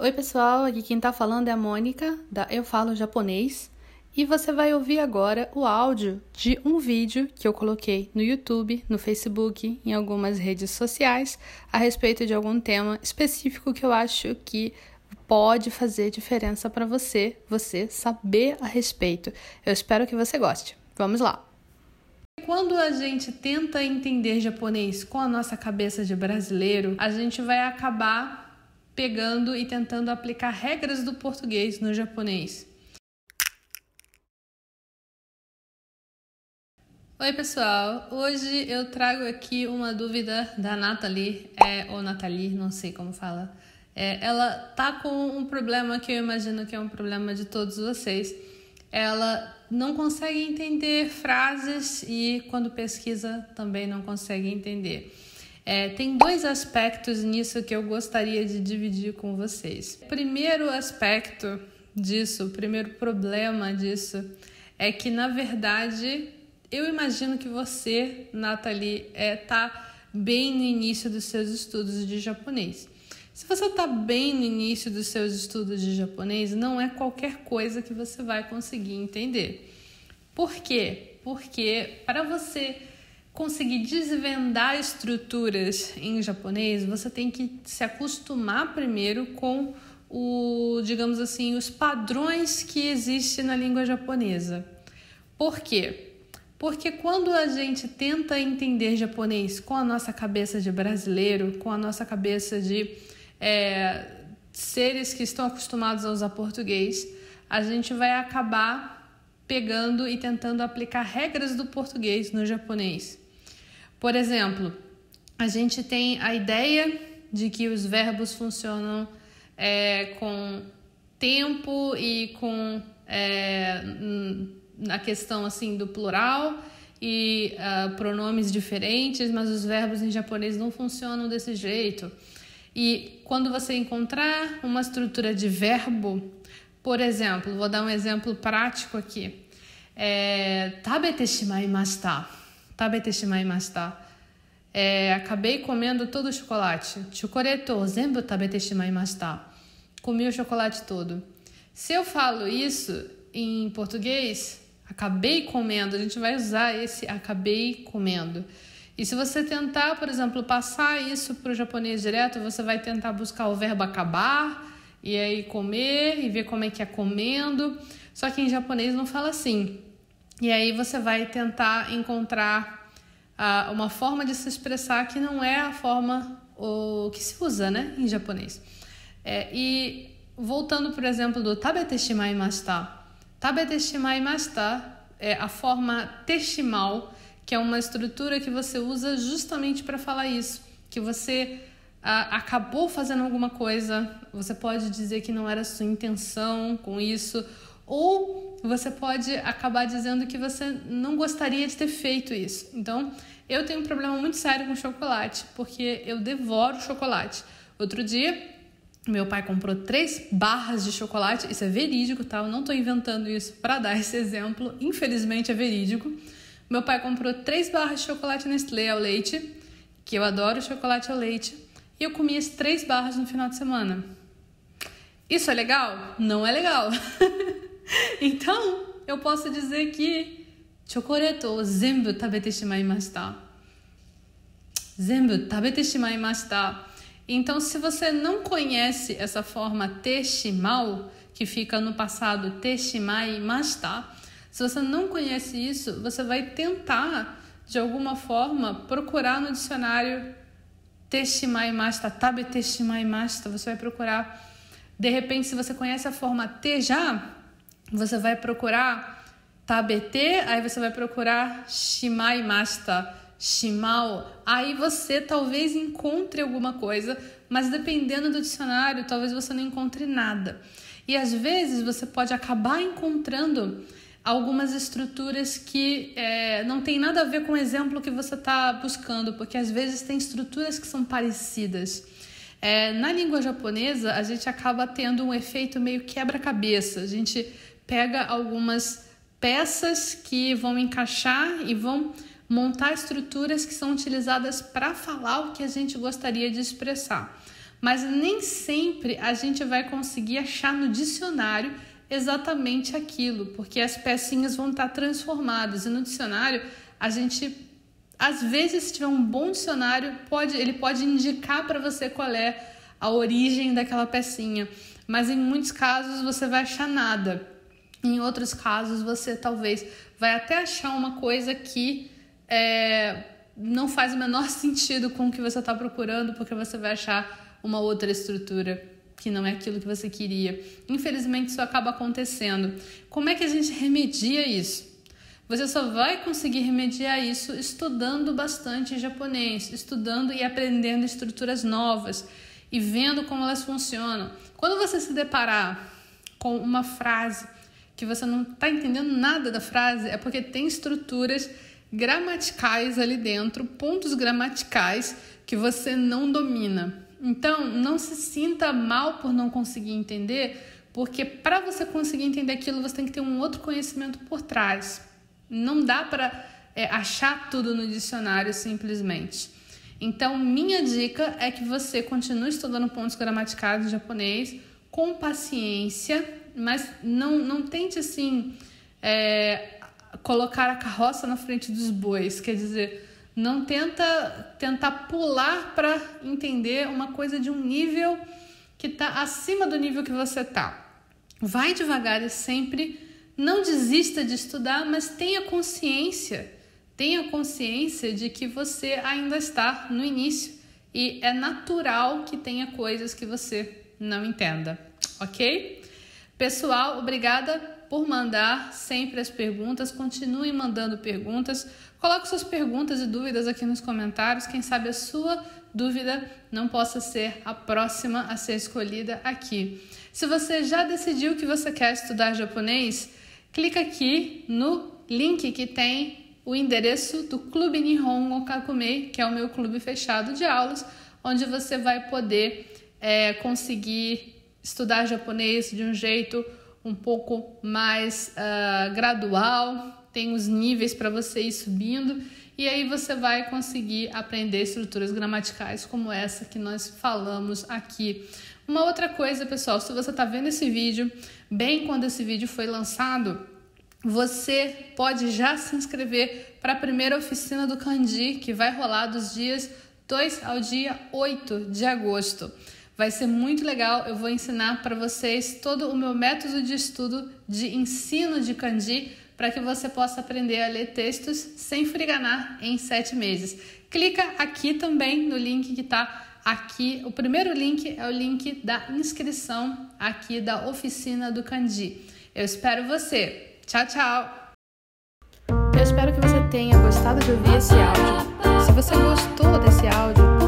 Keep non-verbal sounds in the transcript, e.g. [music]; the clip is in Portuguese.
Oi, pessoal, aqui quem tá falando é a Mônica, da Eu Falo Japonês, e você vai ouvir agora o áudio de um vídeo que eu coloquei no YouTube, no Facebook, em algumas redes sociais, a respeito de algum tema específico que eu acho que pode fazer diferença para você, você saber a respeito. Eu espero que você goste. Vamos lá! Quando a gente tenta entender japonês com a nossa cabeça de brasileiro, a gente vai acabar pegando e tentando aplicar regras do português no japonês. Oi, pessoal! Hoje eu trago aqui uma dúvida da Nathalie, é, ou Nathalie, não sei como fala. É, ela tá com um problema que eu imagino que é um problema de todos vocês. Ela não consegue entender frases e quando pesquisa também não consegue entender. É, tem dois aspectos nisso que eu gostaria de dividir com vocês. Primeiro aspecto disso, o primeiro problema disso, é que na verdade eu imagino que você, Nathalie, é, tá bem no início dos seus estudos de japonês. Se você está bem no início dos seus estudos de japonês, não é qualquer coisa que você vai conseguir entender. Por quê? Porque para você conseguir desvendar estruturas em japonês, você tem que se acostumar primeiro com o, digamos assim, os padrões que existem na língua japonesa. Por quê? Porque quando a gente tenta entender japonês com a nossa cabeça de brasileiro, com a nossa cabeça de é, seres que estão acostumados a usar português, a gente vai acabar pegando e tentando aplicar regras do português no japonês. Por exemplo, a gente tem a ideia de que os verbos funcionam é, com tempo e com é, na questão assim do plural e uh, pronomes diferentes, mas os verbos em japonês não funcionam desse jeito. E quando você encontrar uma estrutura de verbo, por exemplo, vou dar um exemplo prático aqui. É, tabete shimaimashita. Tabete shimaimashita. É, acabei comendo todo o chocolate. Chocoreto, zenbu. Comi o chocolate todo. Se eu falo isso em português, acabei comendo, a gente vai usar esse acabei comendo. E se você tentar, por exemplo, passar isso para o japonês direto, você vai tentar buscar o verbo acabar e aí comer e ver como é que é comendo. Só que em japonês não fala assim. E aí você vai tentar encontrar uh, uma forma de se expressar que não é a forma o, que se usa né, em japonês. É, e voltando, por exemplo, do tabete shimaimashita. Tabete shimaimashita é a forma testimal, que é uma estrutura que você usa justamente para falar isso, que você acabou fazendo alguma coisa, você pode dizer que não era sua intenção com isso, ou você pode acabar dizendo que você não gostaria de ter feito isso. Então, eu tenho um problema muito sério com chocolate, porque eu devoro chocolate. Outro dia, meu pai comprou três barras de chocolate, isso é verídico, tá? Eu não estou inventando isso para dar esse exemplo, infelizmente é verídico. Meu pai comprou três barras de chocolate Nestlé ao leite, que eu adoro chocolate ao leite, e eu comi as três barras no final de semana. Isso é legal? Não é legal. [laughs] [laughs] então, eu posso dizer que chocolate zenbu tabete shimaimashita. Zenbu tabete shimaimashita. Então, se você não conhece essa forma teshimal, que fica no passado teshimaimashita, se você não conhece isso, você vai tentar, de alguma forma, procurar no dicionário teshimaimashita, tabe teshimaimashita, você vai procurar. De repente, se você conhece a forma T já, você vai procurar tabete, aí você vai procurar shimaimashita, shimal. Aí você talvez encontre alguma coisa, mas dependendo do dicionário, talvez você não encontre nada. E às vezes você pode acabar encontrando algumas estruturas que é, não tem nada a ver com o exemplo que você está buscando, porque às vezes tem estruturas que são parecidas. É, na língua japonesa, a gente acaba tendo um efeito meio quebra-cabeça. A gente pega algumas peças que vão encaixar e vão montar estruturas que são utilizadas para falar o que a gente gostaria de expressar. mas nem sempre a gente vai conseguir achar no dicionário exatamente aquilo, porque as pecinhas vão estar transformadas e no dicionário a gente às vezes se tiver um bom dicionário, pode ele pode indicar para você qual é a origem daquela pecinha, mas em muitos casos você vai achar nada. Em outros casos você talvez vai até achar uma coisa que é, não faz o menor [laughs] sentido com o que você está procurando, porque você vai achar uma outra estrutura que não é aquilo que você queria. Infelizmente, isso acaba acontecendo. Como é que a gente remedia isso? Você só vai conseguir remediar isso estudando bastante japonês, estudando e aprendendo estruturas novas e vendo como elas funcionam. Quando você se deparar com uma frase que você não está entendendo nada da frase, é porque tem estruturas gramaticais ali dentro, pontos gramaticais que você não domina. Então, não se sinta mal por não conseguir entender, porque para você conseguir entender aquilo, você tem que ter um outro conhecimento por trás. Não dá para é, achar tudo no dicionário simplesmente. Então, minha dica é que você continue estudando pontos gramaticais de japonês com paciência, mas não, não tente assim é, colocar a carroça na frente dos bois. Quer dizer, não tenta tentar pular para entender uma coisa de um nível que está acima do nível que você está. Vai devagar e sempre não desista de estudar, mas tenha consciência, tenha consciência de que você ainda está no início e é natural que tenha coisas que você não entenda, ok? Pessoal, obrigada por mandar sempre as perguntas. Continue mandando perguntas. Coloque suas perguntas e dúvidas aqui nos comentários. Quem sabe a sua dúvida não possa ser a próxima a ser escolhida aqui. Se você já decidiu que você quer estudar japonês, clica aqui no link que tem o endereço do Clube Nihon Okakumei, que é o meu clube fechado de aulas, onde você vai poder é, conseguir estudar japonês de um jeito um pouco mais uh, gradual, tem os níveis para você ir subindo e aí você vai conseguir aprender estruturas gramaticais como essa que nós falamos aqui. Uma outra coisa, pessoal, se você está vendo esse vídeo, bem quando esse vídeo foi lançado, você pode já se inscrever para a primeira oficina do Kandi, que vai rolar dos dias 2 ao dia 8 de agosto. Vai ser muito legal. Eu vou ensinar para vocês todo o meu método de estudo de ensino de kanji para que você possa aprender a ler textos sem friganar em sete meses. Clica aqui também no link que está aqui. O primeiro link é o link da inscrição aqui da oficina do kanji. Eu espero você. Tchau, tchau! Eu espero que você tenha gostado de ouvir esse áudio. Se você gostou desse áudio,